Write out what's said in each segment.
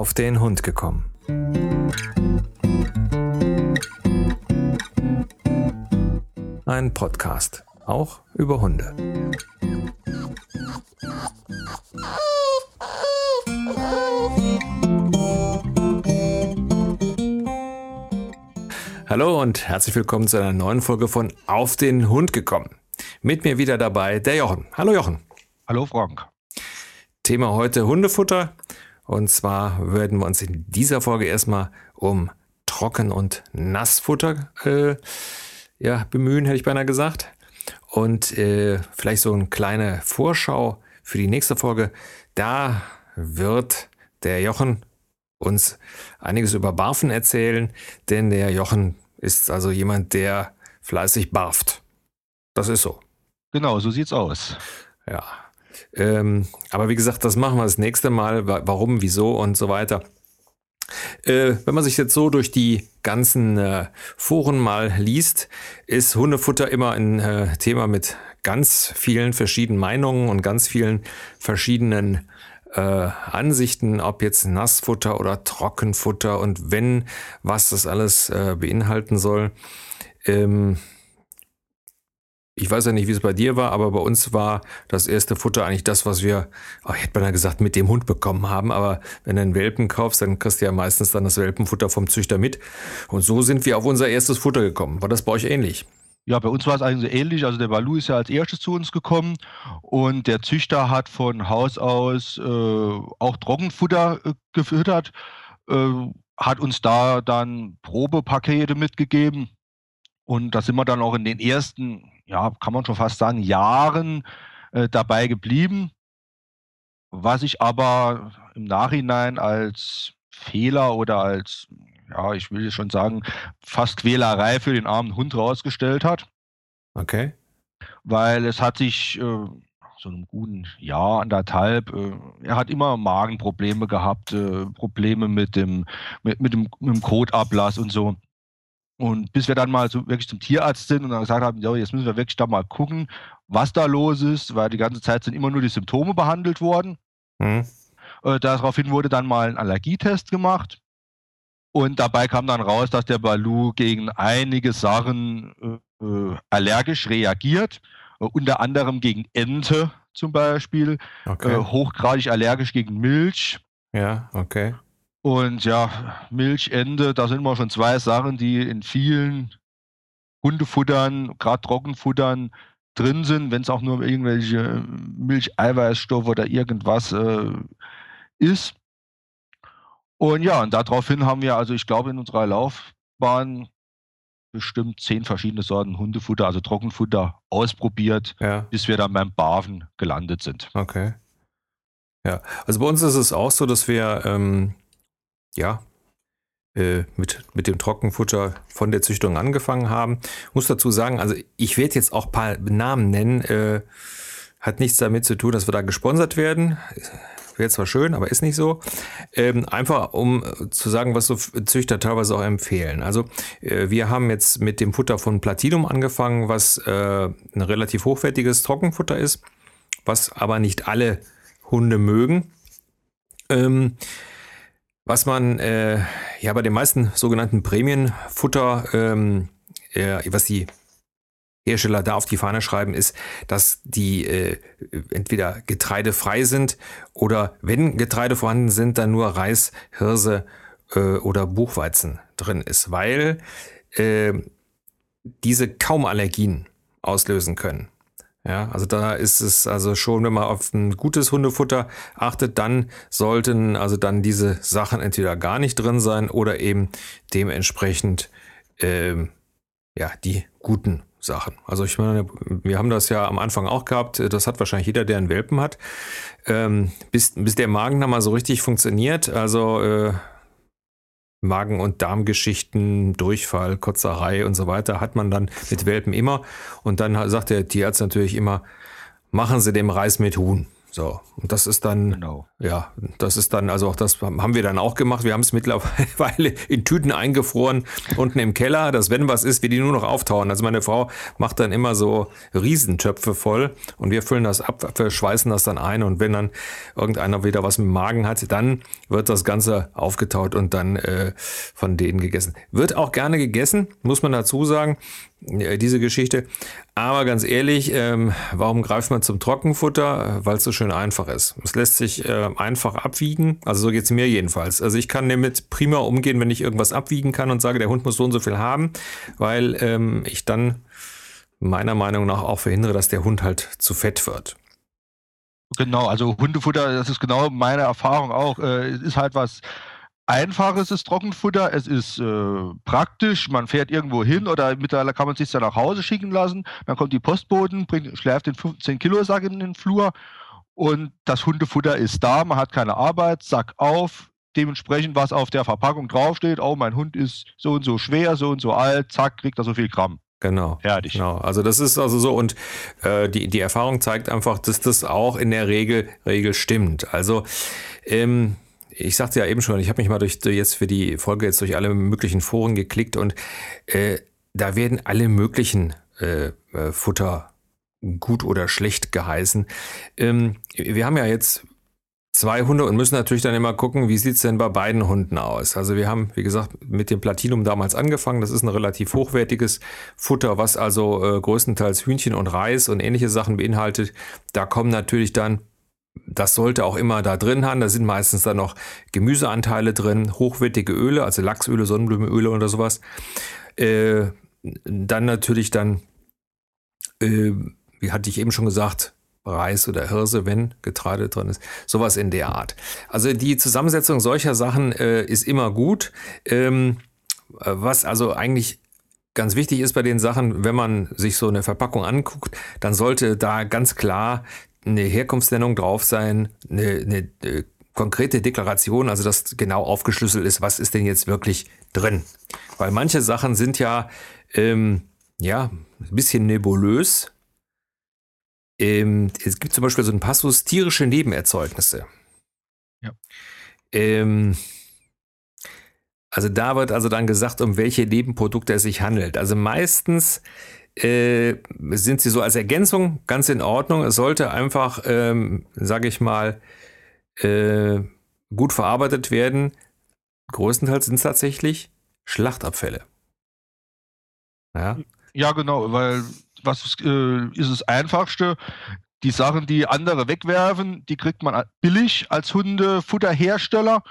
auf den Hund gekommen. Ein Podcast, auch über Hunde. Hallo und herzlich willkommen zu einer neuen Folge von Auf den Hund gekommen. Mit mir wieder dabei der Jochen. Hallo Jochen. Hallo Frank. Thema heute Hundefutter. Und zwar werden wir uns in dieser Folge erstmal um Trocken- und Nassfutter äh, ja, bemühen, hätte ich beinahe gesagt. Und äh, vielleicht so eine kleine Vorschau für die nächste Folge. Da wird der Jochen uns einiges über Barfen erzählen, denn der Jochen ist also jemand, der fleißig barft. Das ist so. Genau, so sieht's aus. Ja. Ähm, aber wie gesagt, das machen wir das nächste Mal. Warum, wieso und so weiter. Äh, wenn man sich jetzt so durch die ganzen äh, Foren mal liest, ist Hundefutter immer ein äh, Thema mit ganz vielen verschiedenen Meinungen und ganz vielen verschiedenen äh, Ansichten, ob jetzt Nassfutter oder Trockenfutter und wenn, was das alles äh, beinhalten soll. Ähm, ich weiß ja nicht, wie es bei dir war, aber bei uns war das erste Futter eigentlich das, was wir, oh, ich hätte beinahe gesagt, mit dem Hund bekommen haben. Aber wenn du einen Welpen kaufst, dann kriegst du ja meistens dann das Welpenfutter vom Züchter mit. Und so sind wir auf unser erstes Futter gekommen. War das bei euch ähnlich? Ja, bei uns war es eigentlich ähnlich. Also der Balu ist ja als erstes zu uns gekommen und der Züchter hat von Haus aus äh, auch Trockenfutter äh, gefüttert, äh, hat uns da dann Probepakete mitgegeben. Und da sind wir dann auch in den ersten ja, kann man schon fast sagen, Jahren äh, dabei geblieben. Was ich aber im Nachhinein als Fehler oder als, ja, ich will schon sagen, fast Quälerei für den armen Hund rausgestellt hat. Okay. Weil es hat sich äh, so einem guten Jahr, anderthalb, äh, er hat immer Magenprobleme gehabt, äh, Probleme mit dem, mit, mit dem, mit dem Kotablass und so. Und bis wir dann mal so wirklich zum Tierarzt sind und dann gesagt haben, ja, jetzt müssen wir wirklich da mal gucken, was da los ist, weil die ganze Zeit sind immer nur die Symptome behandelt worden. Mhm. Äh, daraufhin wurde dann mal ein Allergietest gemacht. Und dabei kam dann raus, dass der Balu gegen einige Sachen äh, äh allergisch reagiert, äh, unter anderem gegen Ente zum Beispiel, okay. Äh, hochgradig allergisch gegen Milch. Ja, okay. Und ja, Milchende, da sind wir schon zwei Sachen, die in vielen Hundefuttern, gerade Trockenfuttern drin sind, wenn es auch nur irgendwelche Milcheiweißstoffe oder irgendwas äh, ist. Und ja, und daraufhin haben wir, also ich glaube, in unserer Laufbahn bestimmt zehn verschiedene Sorten Hundefutter, also Trockenfutter, ausprobiert, ja. bis wir dann beim Barven gelandet sind. Okay. Ja, also bei uns ist es auch so, dass wir ähm, ja, äh, mit, mit dem Trockenfutter von der Züchtung angefangen haben. Muss dazu sagen, also ich werde jetzt auch ein paar Namen nennen. Äh, hat nichts damit zu tun, dass wir da gesponsert werden. Wäre zwar schön, aber ist nicht so. Ähm, einfach um zu sagen, was so Züchter teilweise auch empfehlen. Also äh, wir haben jetzt mit dem Futter von Platinum angefangen, was äh, ein relativ hochwertiges Trockenfutter ist, was aber nicht alle Hunde mögen. Ähm, was man äh, ja bei den meisten sogenannten Prämienfutter, ähm, äh, was die Hersteller da auf die Fahne schreiben, ist, dass die äh, entweder getreidefrei sind oder wenn Getreide vorhanden sind, dann nur Reis, Hirse äh, oder Buchweizen drin ist, weil äh, diese kaum Allergien auslösen können. Ja, also da ist es also schon, wenn man auf ein gutes Hundefutter achtet, dann sollten also dann diese Sachen entweder gar nicht drin sein oder eben dementsprechend ähm, ja die guten Sachen. Also ich meine, wir haben das ja am Anfang auch gehabt. Das hat wahrscheinlich jeder, der einen Welpen hat, ähm, bis bis der Magen dann mal so richtig funktioniert. Also äh, Magen- und Darmgeschichten, Durchfall, Kotzerei und so weiter hat man dann mit Welpen immer. Und dann sagt der Tierarzt natürlich immer, machen Sie dem Reis mit Huhn. So, und das ist dann, genau. ja, das ist dann, also auch das haben wir dann auch gemacht. Wir haben es mittlerweile in Tüten eingefroren, unten im Keller, dass wenn was ist, wir die nur noch auftauen. Also meine Frau macht dann immer so Riesentöpfe voll und wir füllen das ab, verschweißen das dann ein und wenn dann irgendeiner wieder was mit dem Magen hat, dann wird das Ganze aufgetaut und dann äh, von denen gegessen. Wird auch gerne gegessen, muss man dazu sagen. Diese Geschichte. Aber ganz ehrlich, ähm, warum greift man zum Trockenfutter? Weil es so schön einfach ist. Es lässt sich äh, einfach abwiegen. Also so geht es mir jedenfalls. Also ich kann damit prima umgehen, wenn ich irgendwas abwiegen kann und sage, der Hund muss so und so viel haben, weil ähm, ich dann meiner Meinung nach auch verhindere, dass der Hund halt zu fett wird. Genau, also Hundefutter, das ist genau meine Erfahrung auch. Äh, ist halt was Einfaches ist Trockenfutter, es ist äh, praktisch, man fährt irgendwo hin oder mittlerweile kann man sich dann nach Hause schicken lassen, dann kommt die Postboten, bringt, schläft den 15 Kilo Sack in den Flur und das Hundefutter ist da, man hat keine Arbeit, Sack auf, dementsprechend was auf der Verpackung draufsteht, oh mein Hund ist so und so schwer, so und so alt, zack, kriegt er so viel Gramm. Genau. Fertig. Genau. Also das ist also so und äh, die, die Erfahrung zeigt einfach, dass das auch in der Regel, Regel stimmt. Also ähm, ich sagte ja eben schon, ich habe mich mal durch jetzt für die Folge jetzt durch alle möglichen Foren geklickt und äh, da werden alle möglichen äh, äh, Futter gut oder schlecht geheißen. Ähm, wir haben ja jetzt zwei Hunde und müssen natürlich dann immer gucken, wie sieht's denn bei beiden Hunden aus. Also wir haben, wie gesagt, mit dem Platinum damals angefangen. Das ist ein relativ hochwertiges Futter, was also äh, größtenteils Hühnchen und Reis und ähnliche Sachen beinhaltet. Da kommen natürlich dann das sollte auch immer da drin haben. Da sind meistens dann noch Gemüseanteile drin, hochwertige Öle, also Lachsöle, Sonnenblumenöle oder sowas. Äh, dann natürlich dann, äh, wie hatte ich eben schon gesagt, Reis oder Hirse, wenn Getreide drin ist. Sowas in der Art. Also die Zusammensetzung solcher Sachen äh, ist immer gut. Ähm, was also eigentlich ganz wichtig ist bei den Sachen, wenn man sich so eine Verpackung anguckt, dann sollte da ganz klar eine Herkunftsnennung drauf sein, eine, eine, eine konkrete Deklaration, also dass genau aufgeschlüsselt ist, was ist denn jetzt wirklich drin. Weil manche Sachen sind ja, ähm, ja, ein bisschen nebulös. Ähm, es gibt zum Beispiel so einen Passus tierische Nebenerzeugnisse. Ja. Ähm, also da wird also dann gesagt, um welche Nebenprodukte es sich handelt. Also meistens äh, sind sie so als Ergänzung ganz in Ordnung. Es sollte einfach, ähm, sage ich mal, äh, gut verarbeitet werden. Größtenteils sind es tatsächlich Schlachtabfälle. Ja, ja genau, weil was äh, ist das Einfachste? Die Sachen, die andere wegwerfen, die kriegt man billig als Hundefutterhersteller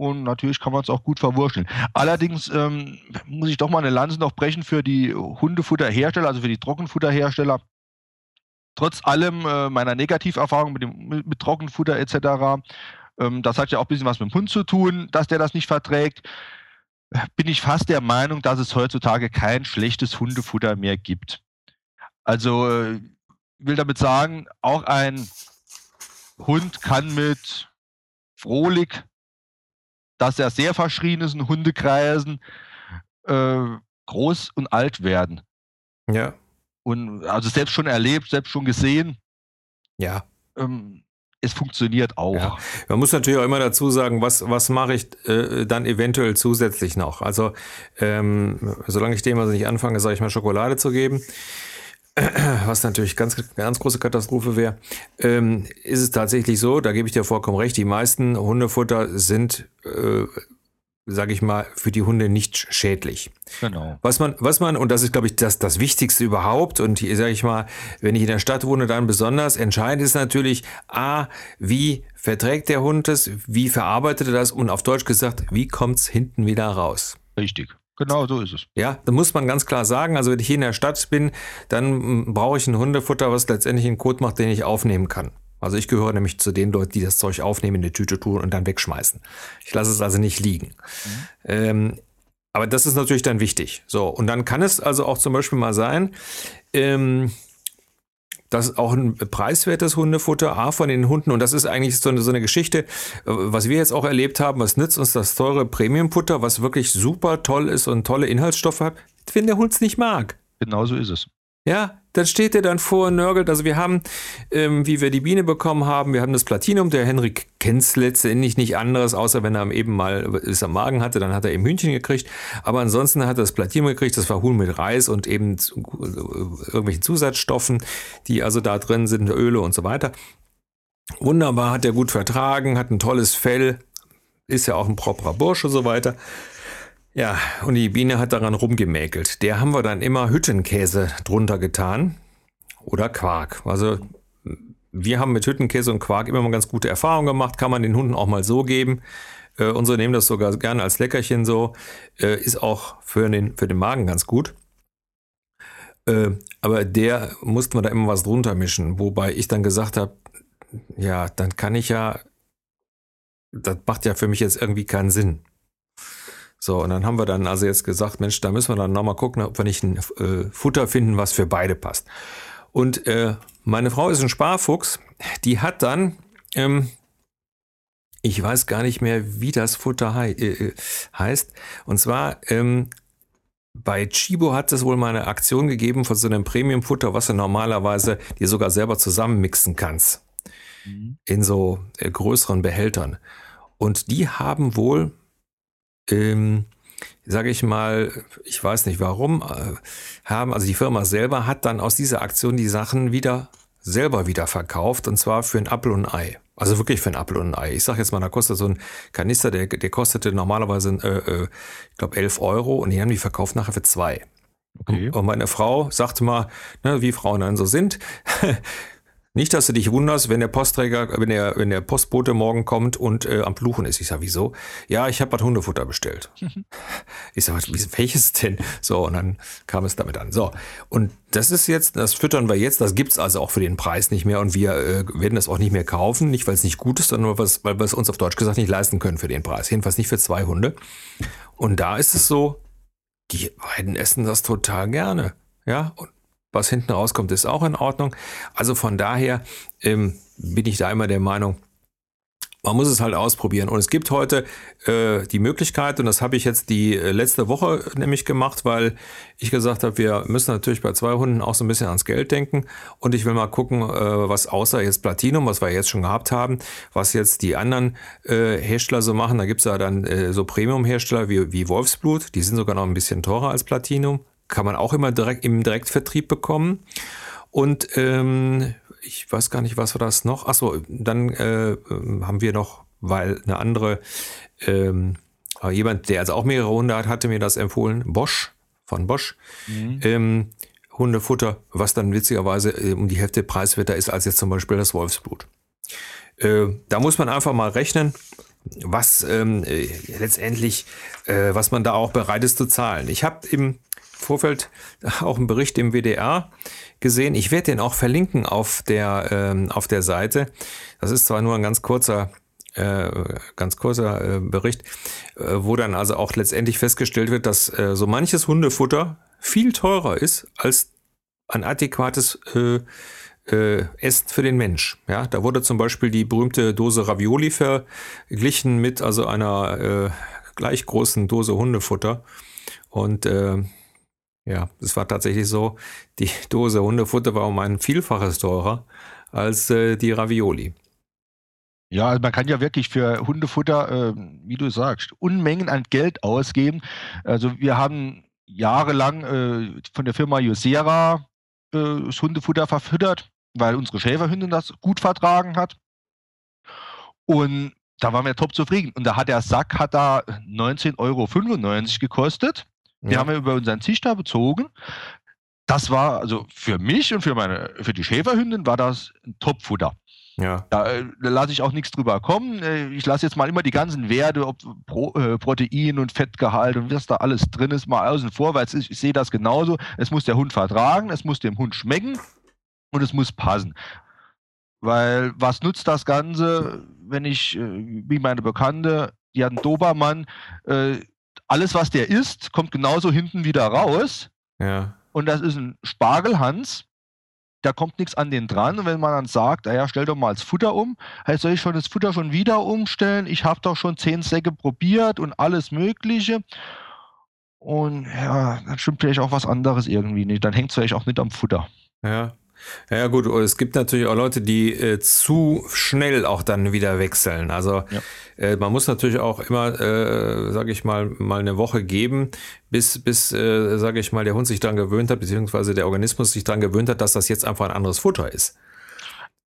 und natürlich kann man es auch gut verwurschteln. Allerdings ähm, muss ich doch mal eine Lanze noch brechen für die Hundefutterhersteller, also für die Trockenfutterhersteller. Trotz allem äh, meiner Negativerfahrung mit, dem, mit, mit Trockenfutter etc., ähm, das hat ja auch ein bisschen was mit dem Hund zu tun, dass der das nicht verträgt, bin ich fast der Meinung, dass es heutzutage kein schlechtes Hundefutter mehr gibt. Also äh, will damit sagen, auch ein Hund kann mit Frohlich dass er sehr verschrien ist in Hundekreisen, äh, groß und alt werden. Ja. Und also selbst schon erlebt, selbst schon gesehen. Ja. Ähm, es funktioniert auch. Ja. Man muss natürlich auch immer dazu sagen, was, was mache ich äh, dann eventuell zusätzlich noch? Also, ähm, solange ich dem also nicht anfange, sage ich mal, Schokolade zu geben, was natürlich ganz, ganz große Katastrophe wäre, ähm, ist es tatsächlich so, da gebe ich dir vollkommen recht, die meisten Hundefutter sind, äh, sage ich mal, für die Hunde nicht schädlich. Genau. Was man, was man, und das ist, glaube ich, das, das Wichtigste überhaupt, und hier sage ich mal, wenn ich in der Stadt wohne, dann besonders entscheidend ist natürlich, A, wie verträgt der Hund es, wie verarbeitet er das und auf Deutsch gesagt, wie kommt es hinten wieder raus? Richtig. Genau, so ist es. Ja, da muss man ganz klar sagen, also wenn ich hier in der Stadt bin, dann mm, brauche ich ein Hundefutter, was letztendlich einen Code macht, den ich aufnehmen kann. Also ich gehöre nämlich zu den Leuten, die das Zeug aufnehmen, in die Tüte tun und dann wegschmeißen. Ich lasse es also nicht liegen. Mhm. Ähm, aber das ist natürlich dann wichtig. So, und dann kann es also auch zum Beispiel mal sein, ähm, das ist auch ein preiswertes Hundefutter, A von den Hunden. Und das ist eigentlich so eine, so eine Geschichte, was wir jetzt auch erlebt haben. Was nützt uns das teure Premiumfutter, was wirklich super toll ist und tolle Inhaltsstoffe hat, wenn der Hund es nicht mag. Genau so ist es. Ja, dann steht er dann vor und nörgelt. Also wir haben, ähm, wie wir die Biene bekommen haben, wir haben das Platinum. Der Henrik kennt es letztendlich nicht anderes, außer wenn er eben mal es am Magen hatte, dann hat er eben Hühnchen gekriegt. Aber ansonsten hat er das Platinum gekriegt, das war Huhn mit Reis und eben irgendwelchen Zusatzstoffen, die also da drin sind, Öle und so weiter. Wunderbar, hat er gut vertragen, hat ein tolles Fell, ist ja auch ein properer Bursch und so weiter. Ja, und die Biene hat daran rumgemäkelt. Der haben wir dann immer Hüttenkäse drunter getan oder Quark. Also wir haben mit Hüttenkäse und Quark immer mal ganz gute Erfahrungen gemacht. Kann man den Hunden auch mal so geben. Äh, unsere nehmen das sogar gerne als Leckerchen so. Äh, ist auch für den, für den Magen ganz gut. Äh, aber der mussten wir da immer was drunter mischen. Wobei ich dann gesagt habe, ja, dann kann ich ja, das macht ja für mich jetzt irgendwie keinen Sinn. So, und dann haben wir dann also jetzt gesagt, Mensch, da müssen wir dann nochmal gucken, ob wir nicht ein äh, Futter finden, was für beide passt. Und äh, meine Frau ist ein Sparfuchs, die hat dann, ähm, ich weiß gar nicht mehr, wie das Futter hei äh, äh heißt. Und zwar ähm, bei Chibo hat es wohl mal eine Aktion gegeben von so einem Premium-Futter, was du normalerweise dir sogar selber zusammenmixen kannst. Mhm. In so äh, größeren Behältern. Und die haben wohl ähm, sage ich mal, ich weiß nicht warum, äh, haben, also die Firma selber hat dann aus dieser Aktion die Sachen wieder selber wieder verkauft und zwar für ein Apfel und ein Ei. Also wirklich für ein Apfel und ein Ei. Ich sage jetzt mal, da kostet so ein Kanister, der, der kostete normalerweise, äh, äh, ich glaube, 11 Euro und die haben die verkauft nachher für zwei. Okay. Und meine Frau sagte mal, ne, wie Frauen dann so sind, Nicht, dass du dich wunderst, wenn der Postträger, wenn der, wenn der Postbote morgen kommt und äh, am Fluchen ist. Ich sage, wieso? Ja, ich habe was Hundefutter bestellt. ich sage, welches denn? So, und dann kam es damit an. So, und das ist jetzt, das füttern wir jetzt, das gibt's also auch für den Preis nicht mehr und wir äh, werden das auch nicht mehr kaufen. Nicht, weil es nicht gut ist, sondern weil wir es uns auf Deutsch gesagt nicht leisten können für den Preis. Jedenfalls nicht für zwei Hunde. Und da ist es so, die beiden essen das total gerne. Ja, und was hinten rauskommt, ist auch in Ordnung. Also von daher ähm, bin ich da immer der Meinung, man muss es halt ausprobieren. Und es gibt heute äh, die Möglichkeit, und das habe ich jetzt die äh, letzte Woche nämlich gemacht, weil ich gesagt habe, wir müssen natürlich bei zwei Hunden auch so ein bisschen ans Geld denken. Und ich will mal gucken, äh, was außer jetzt Platinum, was wir jetzt schon gehabt haben, was jetzt die anderen äh, Hersteller so machen. Da gibt es ja dann äh, so Premium-Hersteller wie, wie Wolfsblut, die sind sogar noch ein bisschen teurer als Platinum kann man auch immer direkt im Direktvertrieb bekommen. Und ähm, ich weiß gar nicht, was war das noch? Achso, dann äh, haben wir noch, weil eine andere, ähm, jemand, der also auch mehrere Hunde hat, hatte mir das empfohlen, Bosch, von Bosch. Mhm. Ähm, Hundefutter, was dann witzigerweise äh, um die Hälfte preiswerter ist als jetzt zum Beispiel das Wolfsblut. Äh, da muss man einfach mal rechnen, was ähm, äh, letztendlich, äh, was man da auch bereit ist zu zahlen. Ich habe im Vorfeld auch einen Bericht im WDR gesehen. Ich werde den auch verlinken auf der, ähm, auf der Seite. Das ist zwar nur ein ganz kurzer äh, ganz kurzer äh, Bericht, äh, wo dann also auch letztendlich festgestellt wird, dass äh, so manches Hundefutter viel teurer ist als ein adäquates äh, äh, Essen für den Mensch. Ja, da wurde zum Beispiel die berühmte Dose Ravioli verglichen mit also einer gleich großen Dose Hundefutter und ja, es war tatsächlich so, die Dose Hundefutter war um ein Vielfaches teurer als äh, die Ravioli. Ja, also man kann ja wirklich für Hundefutter, äh, wie du sagst, Unmengen an Geld ausgeben. Also wir haben jahrelang äh, von der Firma Yosera äh, das Hundefutter verfüttert, weil unsere Schäferhündin das gut vertragen hat. Und da waren wir top zufrieden. Und da hat der Sack hat da 19,95 Euro gekostet. Die ja. haben wir über unseren Züchter bezogen. Das war, also für mich und für meine, für die Schäferhündin war das ein Topfutter. Ja. Da, äh, da lasse ich auch nichts drüber kommen. Äh, ich lasse jetzt mal immer die ganzen Werte, ob Pro, äh, Protein und Fettgehalt und was da alles drin ist, mal außen vor, weil ich, ich sehe das genauso. Es muss der Hund vertragen, es muss dem Hund schmecken und es muss passen. Weil was nutzt das Ganze, wenn ich, äh, wie meine Bekannte, die hat einen Dobermann, äh, alles, was der isst, kommt genauso hinten wieder raus. Ja. Und das ist ein Spargelhans. Da kommt nichts an den dran. Und wenn man dann sagt, naja, stell doch mal das Futter um, heißt, soll ich schon das Futter schon wieder umstellen? Ich habe doch schon zehn Säcke probiert und alles Mögliche. Und ja, dann stimmt vielleicht auch was anderes irgendwie nicht. Dann hängt es vielleicht auch nicht am Futter. Ja. Ja, gut, es gibt natürlich auch Leute, die äh, zu schnell auch dann wieder wechseln. Also ja. äh, man muss natürlich auch immer, äh, sage ich mal, mal eine Woche geben, bis, bis äh, sage ich mal, der Hund sich daran gewöhnt hat, beziehungsweise der Organismus sich daran gewöhnt hat, dass das jetzt einfach ein anderes Futter ist.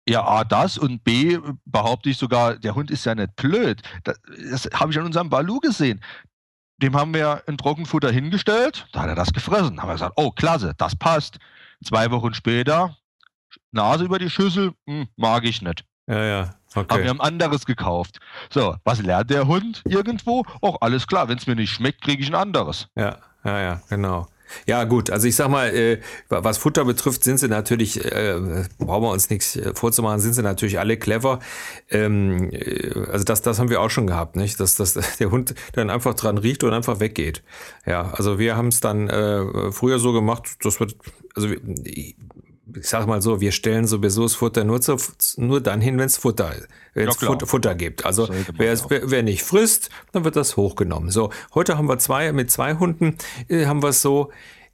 Ja, A, das und B, behaupte ich sogar, der Hund ist ja nicht blöd. Das, das habe ich an unserem Balu gesehen. Dem haben wir ein Trockenfutter hingestellt, da hat er das gefressen. Da haben wir gesagt, oh, klasse, das passt. Zwei Wochen später, Nase über die Schüssel, hm, mag ich nicht. Ja, ja. Okay. Haben wir ein anderes gekauft. So, was lernt der Hund irgendwo? Och, alles klar, wenn es mir nicht schmeckt, kriege ich ein anderes. Ja, ja, ja, genau. Ja, gut, also ich sag mal, äh, was Futter betrifft, sind sie natürlich, äh, brauchen wir uns nichts äh, vorzumachen, sind sie natürlich alle clever. Ähm, äh, also das, das haben wir auch schon gehabt, nicht? Dass, dass der Hund dann einfach dran riecht und einfach weggeht. Ja, also wir haben es dann äh, früher so gemacht, dass wir, also ich sag mal so, wir stellen sowieso das Futter nur, zu, nur dann hin, wenn es Futter, wenn's Futter, Futter gibt. Also wer, wer, wer, nicht frisst, dann wird das hochgenommen. So, heute haben wir zwei, mit zwei Hunden äh, haben wir es so,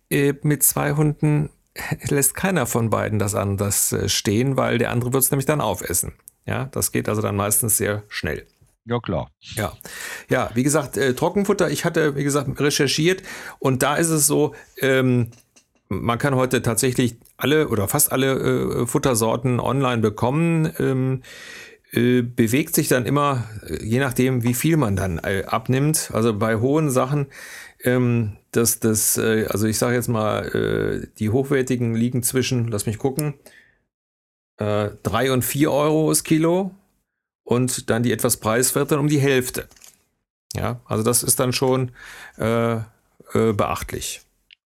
äh, mit zwei Hunden lässt keiner von beiden das anders äh, stehen, weil der andere wird es nämlich dann aufessen. Ja, das geht also dann meistens sehr schnell. Ja, klar. Ja, ja wie gesagt, äh, Trockenfutter, ich hatte, wie gesagt, recherchiert und da ist es so, ähm, man kann heute tatsächlich alle oder fast alle äh, Futtersorten online bekommen. Ähm, äh, bewegt sich dann immer, äh, je nachdem, wie viel man dann äh, abnimmt. Also bei hohen Sachen, ähm, das, das, also ich sage jetzt mal, die hochwertigen liegen zwischen, lass mich gucken, äh, drei und vier Euro das Kilo und dann die etwas preiswerteren um die Hälfte. Ja, also das ist dann schon beachtlich.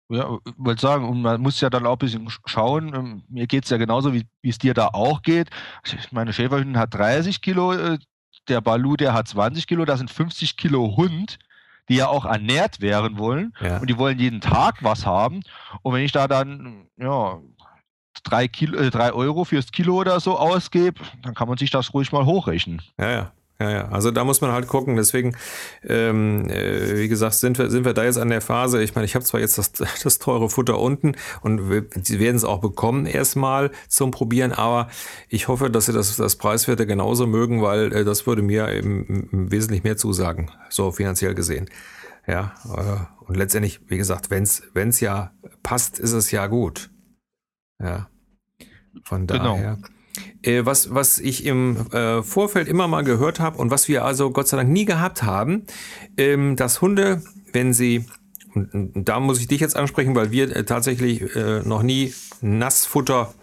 Ja, wollte sagen, und man muss ja dann auch ein bisschen schauen. Ähm, mir geht es ja genauso, wie es dir da auch geht. Meine Schäferhündin hat 30 Kilo, äh, der Balu, der hat 20 Kilo, das sind 50 Kilo Hund, die ja auch ernährt werden wollen. Ja. Und die wollen jeden Tag was haben. Und wenn ich da dann, ja, drei, Kilo, äh, drei Euro fürs Kilo oder so ausgebe, dann kann man sich das ruhig mal hochrechnen. Ja, ja. Ja, ja, also da muss man halt gucken. Deswegen, ähm, äh, wie gesagt, sind wir, sind wir da jetzt an der Phase. Ich meine, ich habe zwar jetzt das, das teure Futter unten und wir, sie werden es auch bekommen erstmal zum Probieren, aber ich hoffe, dass sie das, das Preiswerte genauso mögen, weil äh, das würde mir eben, eben wesentlich mehr zusagen, so finanziell gesehen. Ja, äh, und letztendlich, wie gesagt, wenn es ja passt, ist es ja gut. Ja, von genau. daher. Genau. Äh, was, was ich im äh, Vorfeld immer mal gehört habe und was wir also Gott sei Dank nie gehabt haben, ähm, dass Hunde, wenn sie, da muss ich dich jetzt ansprechen, weil wir äh, tatsächlich äh, noch nie Nassfutter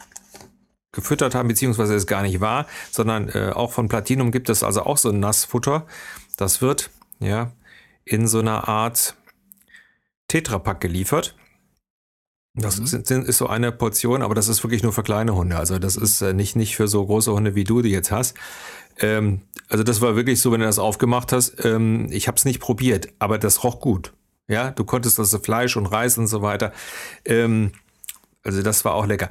gefüttert haben, beziehungsweise es gar nicht war, sondern äh, auch von Platinum gibt es also auch so ein Nassfutter. Das wird ja in so einer Art Tetrapack geliefert. Das mhm. ist, ist, so eine Portion, aber das ist wirklich nur für kleine Hunde. Also das ist äh, nicht, nicht für so große Hunde, wie du die jetzt hast. Ähm, also das war wirklich so, wenn du das aufgemacht hast. Ähm, ich habe es nicht probiert, aber das roch gut. Ja, du konntest das Fleisch und Reis und so weiter. Ähm, also das war auch lecker.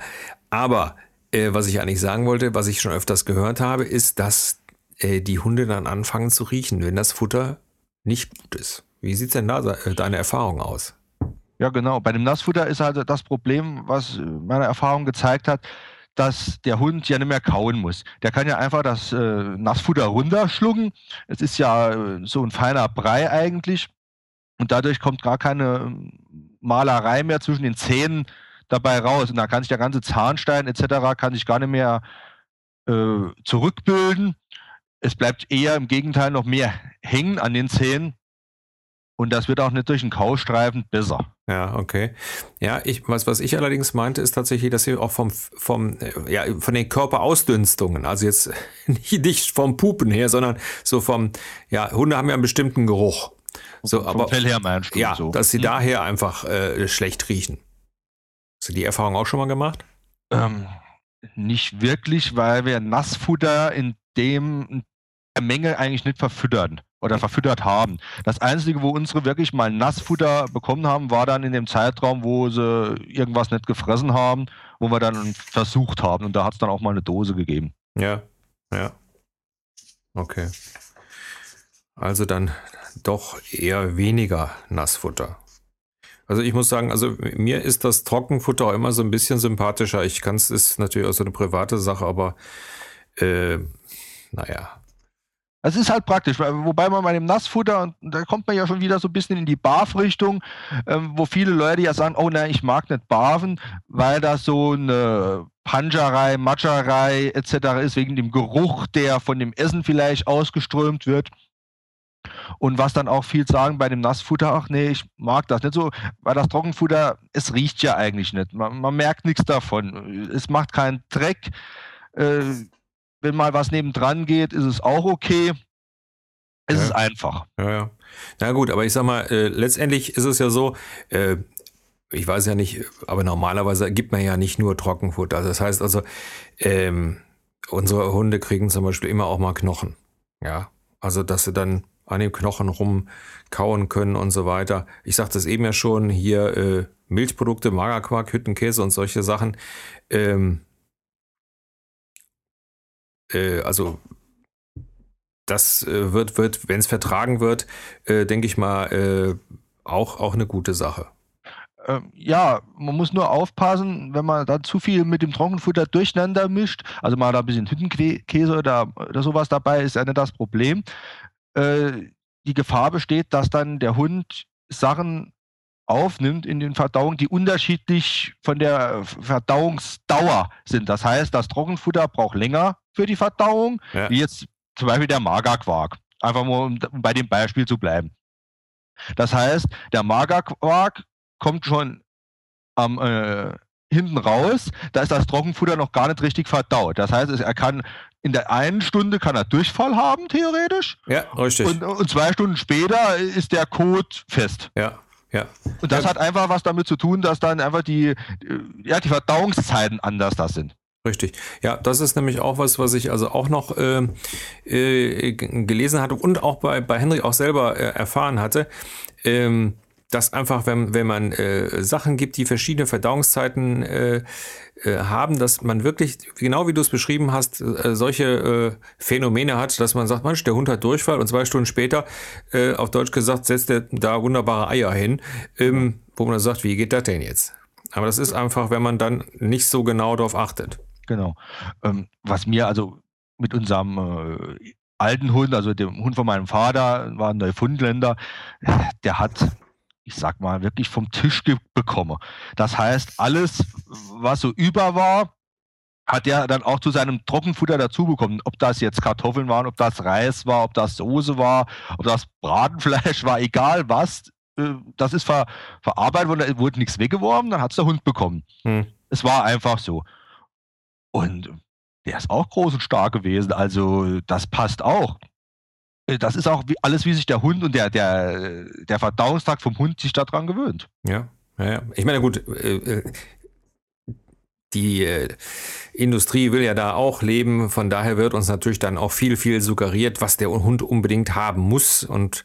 Aber äh, was ich eigentlich sagen wollte, was ich schon öfters gehört habe, ist, dass äh, die Hunde dann anfangen zu riechen, wenn das Futter nicht gut ist. Wie sieht's denn da äh, deine Erfahrung aus? Ja, genau. Bei dem Nassfutter ist halt das Problem, was meine Erfahrung gezeigt hat, dass der Hund ja nicht mehr kauen muss. Der kann ja einfach das äh, Nassfutter runterschlucken. Es ist ja äh, so ein feiner Brei eigentlich. Und dadurch kommt gar keine ähm, Malerei mehr zwischen den Zähnen dabei raus. Und da kann sich der ganze Zahnstein etc. kann sich gar nicht mehr äh, zurückbilden. Es bleibt eher im Gegenteil noch mehr hängen an den Zähnen. Und das wird auch nicht durch einen Kaustreifen besser. Ja, okay. Ja, ich, was, was ich allerdings meinte, ist tatsächlich, dass sie auch vom, vom, äh, ja, von den Körperausdünstungen, also jetzt nicht, nicht vom Pupen her, sondern so vom, ja, Hunde haben ja einen bestimmten Geruch. So, vom aber, Fell her meinst du, ja, so. dass sie hm. daher einfach äh, schlecht riechen. Hast du die Erfahrung auch schon mal gemacht? Ähm, nicht wirklich, weil wir Nassfutter in dem Menge eigentlich nicht verfüttern oder verfüttert haben. Das Einzige, wo unsere wirklich mal Nassfutter bekommen haben, war dann in dem Zeitraum, wo sie irgendwas nicht gefressen haben, wo wir dann versucht haben. Und da hat es dann auch mal eine Dose gegeben. Ja, ja. Okay. Also dann doch eher weniger Nassfutter. Also ich muss sagen, also mir ist das Trockenfutter auch immer so ein bisschen sympathischer. Ich kann es, ist natürlich auch so eine private Sache, aber äh, naja. Es ist halt praktisch, wobei man bei dem Nassfutter, und da kommt man ja schon wieder so ein bisschen in die Barf-Richtung, ähm, wo viele Leute ja sagen, oh nein, ich mag nicht barfen, weil das so eine Panscherei, Matscherei etc. ist, wegen dem Geruch, der von dem Essen vielleicht ausgeströmt wird. Und was dann auch viel sagen bei dem Nassfutter, ach nee, ich mag das nicht so, weil das Trockenfutter, es riecht ja eigentlich nicht. Man, man merkt nichts davon. Es macht keinen Dreck. Äh, wenn mal was nebendran geht, ist es auch okay. Es ja. ist einfach. Ja, ja. Na gut, aber ich sag mal, äh, letztendlich ist es ja so, äh, ich weiß ja nicht, aber normalerweise gibt man ja nicht nur Trockenfutter. Also das heißt also, ähm, unsere Hunde kriegen zum Beispiel immer auch mal Knochen. Ja, also dass sie dann an dem Knochen rumkauen können und so weiter. Ich sagte es eben ja schon, hier äh, Milchprodukte, Magerquark, Hüttenkäse und solche Sachen. Ähm, äh, also das äh, wird, wird wenn es vertragen wird, äh, denke ich mal, äh, auch, auch eine gute Sache. Ähm, ja, man muss nur aufpassen, wenn man dann zu viel mit dem Trockenfutter durcheinander mischt, also mal da ein bisschen Hüttenkäse oder, oder sowas dabei, ist ja nicht das Problem. Äh, die Gefahr besteht, dass dann der Hund Sachen aufnimmt in den Verdauungen, die unterschiedlich von der Verdauungsdauer sind. Das heißt, das Trockenfutter braucht länger für die Verdauung, ja. wie jetzt zum Beispiel der Magerquark. Einfach mal, um bei dem Beispiel zu bleiben. Das heißt, der Magerquark kommt schon am äh, hinten raus, da ist das Trockenfutter noch gar nicht richtig verdaut. Das heißt, er kann in der einen Stunde kann er Durchfall haben, theoretisch. Ja, richtig. Und, und zwei Stunden später ist der Kot fest. Ja. Ja. Und das ja. hat einfach was damit zu tun, dass dann einfach die, ja, die Verdauungszeiten anders da sind. Richtig. Ja, das ist nämlich auch was, was ich also auch noch äh, äh, gelesen hatte und auch bei, bei Henry auch selber äh, erfahren hatte. Ähm, dass einfach, wenn, wenn man äh, Sachen gibt, die verschiedene Verdauungszeiten äh, äh, haben, dass man wirklich, genau wie du es beschrieben hast, äh, solche äh, Phänomene hat, dass man sagt, Mensch, der Hund hat Durchfall und zwei Stunden später, äh, auf Deutsch gesagt, setzt er da wunderbare Eier hin, ähm, wo man dann sagt, wie geht das denn jetzt? Aber das ist einfach, wenn man dann nicht so genau darauf achtet. Genau. Ähm, was mir also mit unserem äh, alten Hund, also dem Hund von meinem Vater, war ein Neufundländer, der hat ich sag mal, wirklich vom Tisch bekomme. Das heißt, alles, was so über war, hat er dann auch zu seinem Trockenfutter dazu bekommen. Ob das jetzt Kartoffeln waren, ob das Reis war, ob das Soße war, ob das Bratenfleisch war, egal was. Äh, das ist ver verarbeitet worden, da wurde nichts weggeworfen, dann hat es der Hund bekommen. Hm. Es war einfach so. Und der ist auch groß und stark gewesen, also das passt auch. Äh, das ist auch wie, alles, wie sich der Hund und der, der, der Verdauungstrakt vom Hund sich daran gewöhnt. Ja, ja, ja. Ich meine, gut, äh, äh, die äh, Industrie will ja da auch leben, von daher wird uns natürlich dann auch viel, viel suggeriert, was der Hund unbedingt haben muss. Und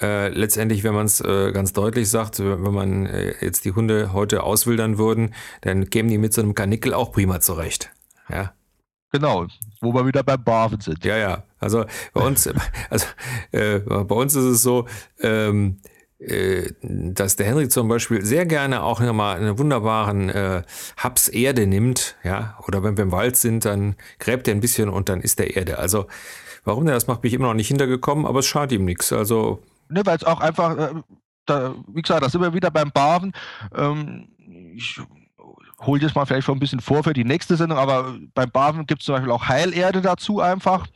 äh, letztendlich, wenn man es äh, ganz deutlich sagt, wenn man äh, jetzt die Hunde heute auswildern würden, dann kämen die mit so einem Kanickel auch prima zurecht. Ja, Genau, wo wir wieder beim Barfen sind. Ja, ja. Also bei uns, also äh, bei uns ist es so, ähm, äh, dass der Henry zum Beispiel sehr gerne auch nochmal einen wunderbaren äh, Haps Erde nimmt, ja, oder wenn wir im Wald sind, dann gräbt er ein bisschen und dann ist der Erde. Also warum der das macht, bin ich immer noch nicht hintergekommen, aber es schadet ihm nichts. Also ne, weil es auch einfach, äh, da, wie gesagt, da sind wir wieder beim Barfen. Ähm, ich hole das mal vielleicht schon ein bisschen vor für die nächste Sendung, aber beim Barfen gibt es zum Beispiel auch Heilerde dazu einfach,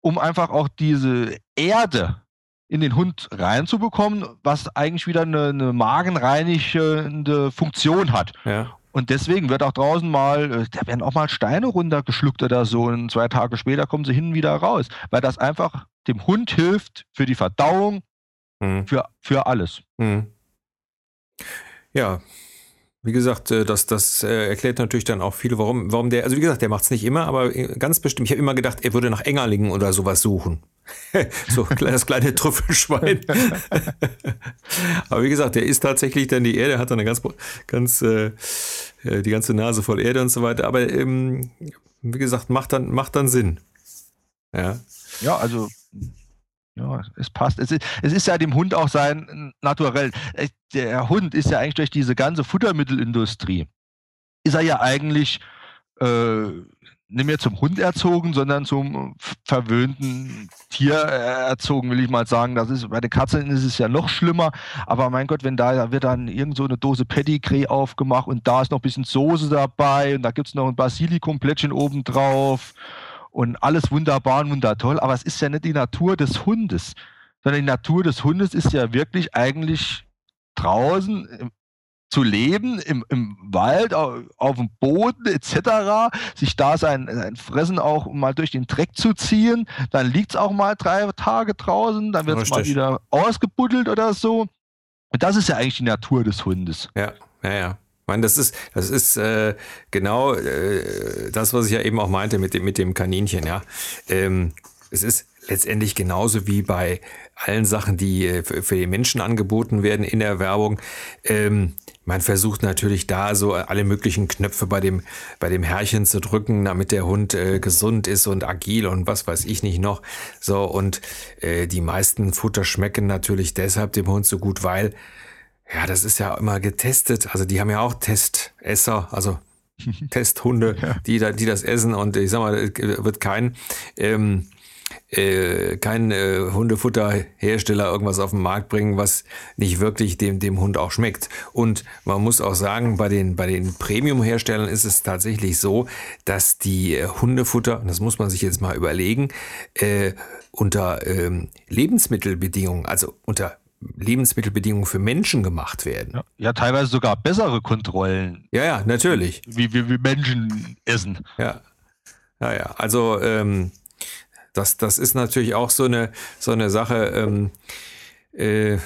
um einfach auch diese Erde in den Hund reinzubekommen, was eigentlich wieder eine, eine magenreinigende Funktion hat. Ja. Und deswegen wird auch draußen mal, äh, da werden auch mal Steine runtergeschluckt oder so und zwei Tage später kommen sie hin und wieder raus, weil das einfach dem Hund hilft für die Verdauung, mhm. für, für alles. Mhm. Ja, wie gesagt, äh, das, das äh, erklärt natürlich dann auch viel, warum, warum der, also wie gesagt, der macht es nicht immer, aber äh, ganz bestimmt. Ich habe immer gedacht, er würde nach Engerlingen oder sowas suchen. so das kleine Trüffelschwein. aber wie gesagt, der ist tatsächlich dann die Erde, hat dann eine ganz, ganz, äh, die ganze Nase voll Erde und so weiter. Aber ähm, wie gesagt, macht dann, macht dann Sinn. Ja. Ja, also Es passt. Es ist, es ist ja dem Hund auch sein Naturell. Der Hund ist ja eigentlich durch diese ganze Futtermittelindustrie, ist er ja eigentlich äh, nicht mehr zum Hund erzogen, sondern zum verwöhnten Tier erzogen, will ich mal sagen. Das ist, bei den Katzen ist es ja noch schlimmer. Aber mein Gott, wenn da, da wird dann irgend so eine Dose Pedigree aufgemacht und da ist noch ein bisschen Soße dabei und da gibt es noch ein Basilikumplättchen obendrauf und alles wunderbar und wundertoll. Aber es ist ja nicht die Natur des Hundes, sondern die Natur des Hundes ist ja wirklich eigentlich draußen zu leben, im, im Wald, auf, auf dem Boden etc., sich da sein, sein Fressen auch mal durch den Dreck zu ziehen, dann liegt es auch mal drei Tage draußen, dann wird es mal wieder ausgebuddelt oder so. Und das ist ja eigentlich die Natur des Hundes. Ja, ja, ja. Meine, das ist, das ist äh, genau äh, das, was ich ja eben auch meinte mit dem, mit dem Kaninchen, ja. Ähm, es ist letztendlich genauso wie bei allen Sachen, die äh, für die Menschen angeboten werden in der Werbung. Ähm, man versucht natürlich da so alle möglichen Knöpfe bei dem, bei dem Herrchen zu drücken, damit der Hund äh, gesund ist und agil und was weiß ich nicht noch. So, und äh, die meisten Futter schmecken natürlich deshalb dem Hund so gut, weil, ja, das ist ja immer getestet. Also die haben ja auch Testesser, also Testhunde, ja. die, da, die das essen und ich sag mal, wird kein ähm, äh, kein äh, Hundefutterhersteller irgendwas auf den Markt bringen, was nicht wirklich dem, dem Hund auch schmeckt. Und man muss auch sagen, bei den, bei den Premium-Herstellern ist es tatsächlich so, dass die äh, Hundefutter, und das muss man sich jetzt mal überlegen, äh, unter ähm, Lebensmittelbedingungen, also unter Lebensmittelbedingungen für Menschen gemacht werden. Ja, ja, teilweise sogar bessere Kontrollen. Ja, ja, natürlich. Wie wir wie, wie Menschen essen. Ja. Ja, ja. Also ähm, das, das ist natürlich auch so eine, so eine Sache, ähm, äh,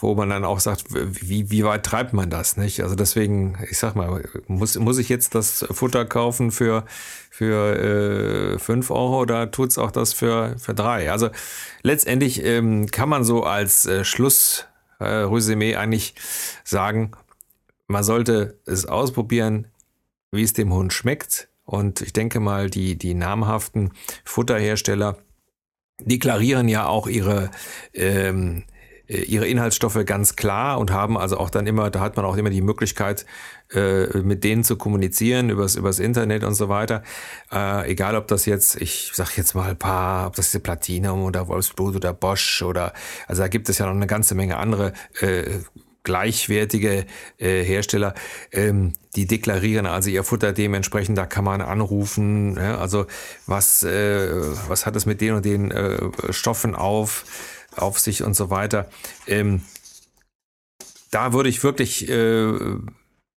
wo man dann auch sagt, wie, wie weit treibt man das, nicht? Also deswegen, ich sag mal, muss, muss ich jetzt das Futter kaufen für, für äh, 5 Euro oder tut's auch das für, für drei? Also letztendlich ähm, kann man so als äh, Schlussresümee äh, eigentlich sagen, man sollte es ausprobieren, wie es dem Hund schmeckt. Und ich denke mal, die, die namhaften Futterhersteller deklarieren ja auch ihre, ähm, äh, ihre Inhaltsstoffe ganz klar und haben also auch dann immer, da hat man auch immer die Möglichkeit, äh, mit denen zu kommunizieren übers, übers Internet und so weiter. Äh, egal ob das jetzt, ich sag jetzt mal ein paar, ob das ist Platinum oder Wolfsblut oder Bosch oder, also da gibt es ja noch eine ganze Menge andere äh, gleichwertige äh, Hersteller, ähm, die deklarieren also ihr Futter dementsprechend, da kann man anrufen, ja, also was, äh, was hat es mit den und den äh, Stoffen auf, auf sich und so weiter. Ähm, da würde ich wirklich, äh,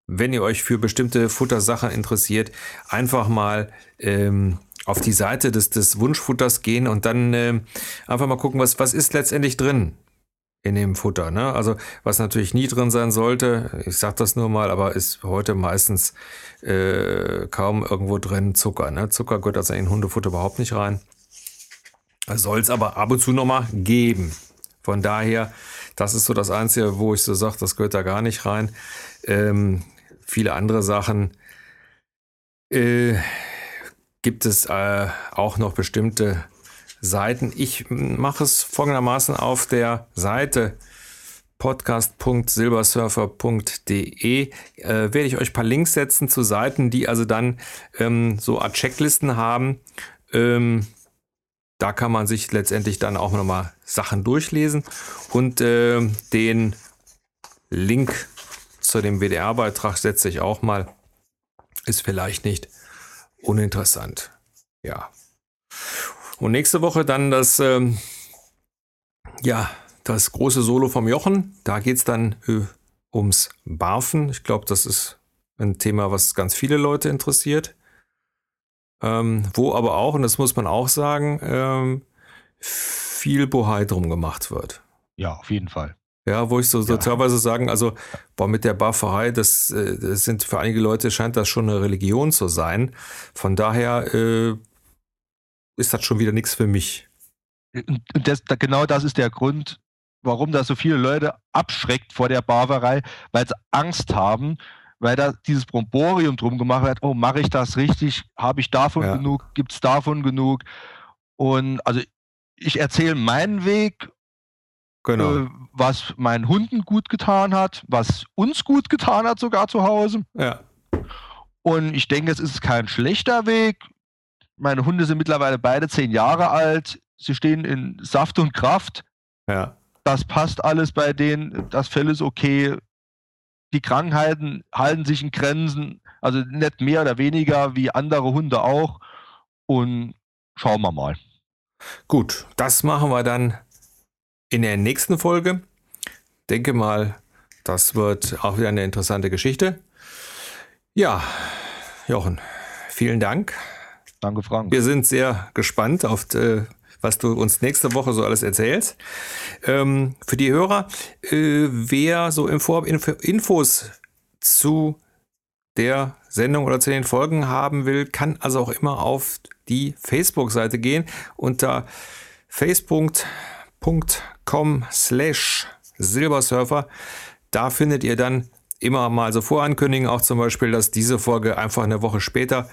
wenn ihr euch für bestimmte Futtersachen interessiert, einfach mal ähm, auf die Seite des, des Wunschfutters gehen und dann äh, einfach mal gucken, was, was ist letztendlich drin in dem Futter. Ne? Also was natürlich nie drin sein sollte, ich sage das nur mal, aber ist heute meistens äh, kaum irgendwo drin Zucker. Ne? Zucker gehört also in Hundefutter überhaupt nicht rein. Soll es aber ab und zu nochmal geben. Von daher, das ist so das Einzige, wo ich so sage, das gehört da gar nicht rein. Ähm, viele andere Sachen äh, gibt es äh, auch noch bestimmte Seiten. Ich mache es folgendermaßen auf der Seite podcast.silbersurfer.de äh, werde ich euch ein paar Links setzen zu Seiten, die also dann ähm, so Art Checklisten haben. Ähm, da kann man sich letztendlich dann auch nochmal Sachen durchlesen und äh, den Link zu dem WDR-Beitrag setze ich auch mal. Ist vielleicht nicht uninteressant. Ja. Und nächste Woche dann das, ähm, ja, das große Solo vom Jochen. Da geht es dann äh, ums Barfen. Ich glaube, das ist ein Thema, was ganz viele Leute interessiert. Ähm, wo aber auch, und das muss man auch sagen, ähm, viel Bohai drum gemacht wird. Ja, auf jeden Fall. Ja, wo ich so, so ja. teilweise sagen, also boah, mit der Barferei, das, äh, das sind für einige Leute scheint das schon eine Religion zu sein. Von daher äh, ist das schon wieder nichts für mich. Und das, genau das ist der Grund, warum da so viele Leute abschreckt vor der Barbarei, weil sie Angst haben, weil da dieses Bromborium drum gemacht wird, oh, mache ich das richtig? Habe ich davon ja. genug? Gibt es davon genug? Und also ich erzähle meinen Weg, genau. äh, was meinen Hunden gut getan hat, was uns gut getan hat, sogar zu Hause. Ja. Und ich denke, es ist kein schlechter Weg. Meine Hunde sind mittlerweile beide zehn Jahre alt. Sie stehen in Saft und Kraft. Ja. Das passt alles bei denen. Das Fell ist okay. Die Krankheiten halten sich in Grenzen. Also nicht mehr oder weniger wie andere Hunde auch. Und schauen wir mal. Gut, das machen wir dann in der nächsten Folge. Denke mal, das wird auch wieder eine interessante Geschichte. Ja, Jochen, vielen Dank. Danke, Frank. Wir sind sehr gespannt auf, äh, was du uns nächste Woche so alles erzählst. Ähm, für die Hörer, äh, wer so im Vorab Infos zu der Sendung oder zu den Folgen haben will, kann also auch immer auf die Facebook-Seite gehen unter facebook.com slash silbersurfer. Da findet ihr dann immer mal so vorankündigen, auch zum Beispiel, dass diese Folge einfach eine Woche später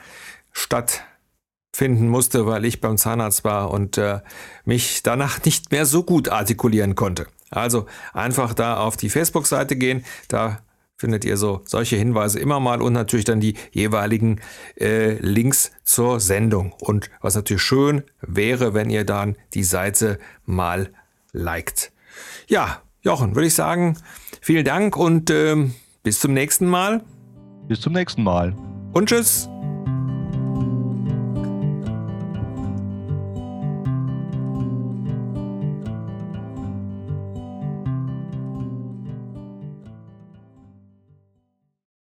stattfinden musste, weil ich beim Zahnarzt war und äh, mich danach nicht mehr so gut artikulieren konnte. Also einfach da auf die Facebook-Seite gehen, da findet ihr so solche Hinweise immer mal und natürlich dann die jeweiligen äh, Links zur Sendung. Und was natürlich schön wäre, wenn ihr dann die Seite mal liked. Ja, Jochen, würde ich sagen, vielen Dank und ähm, bis zum nächsten Mal. Bis zum nächsten Mal. Und tschüss.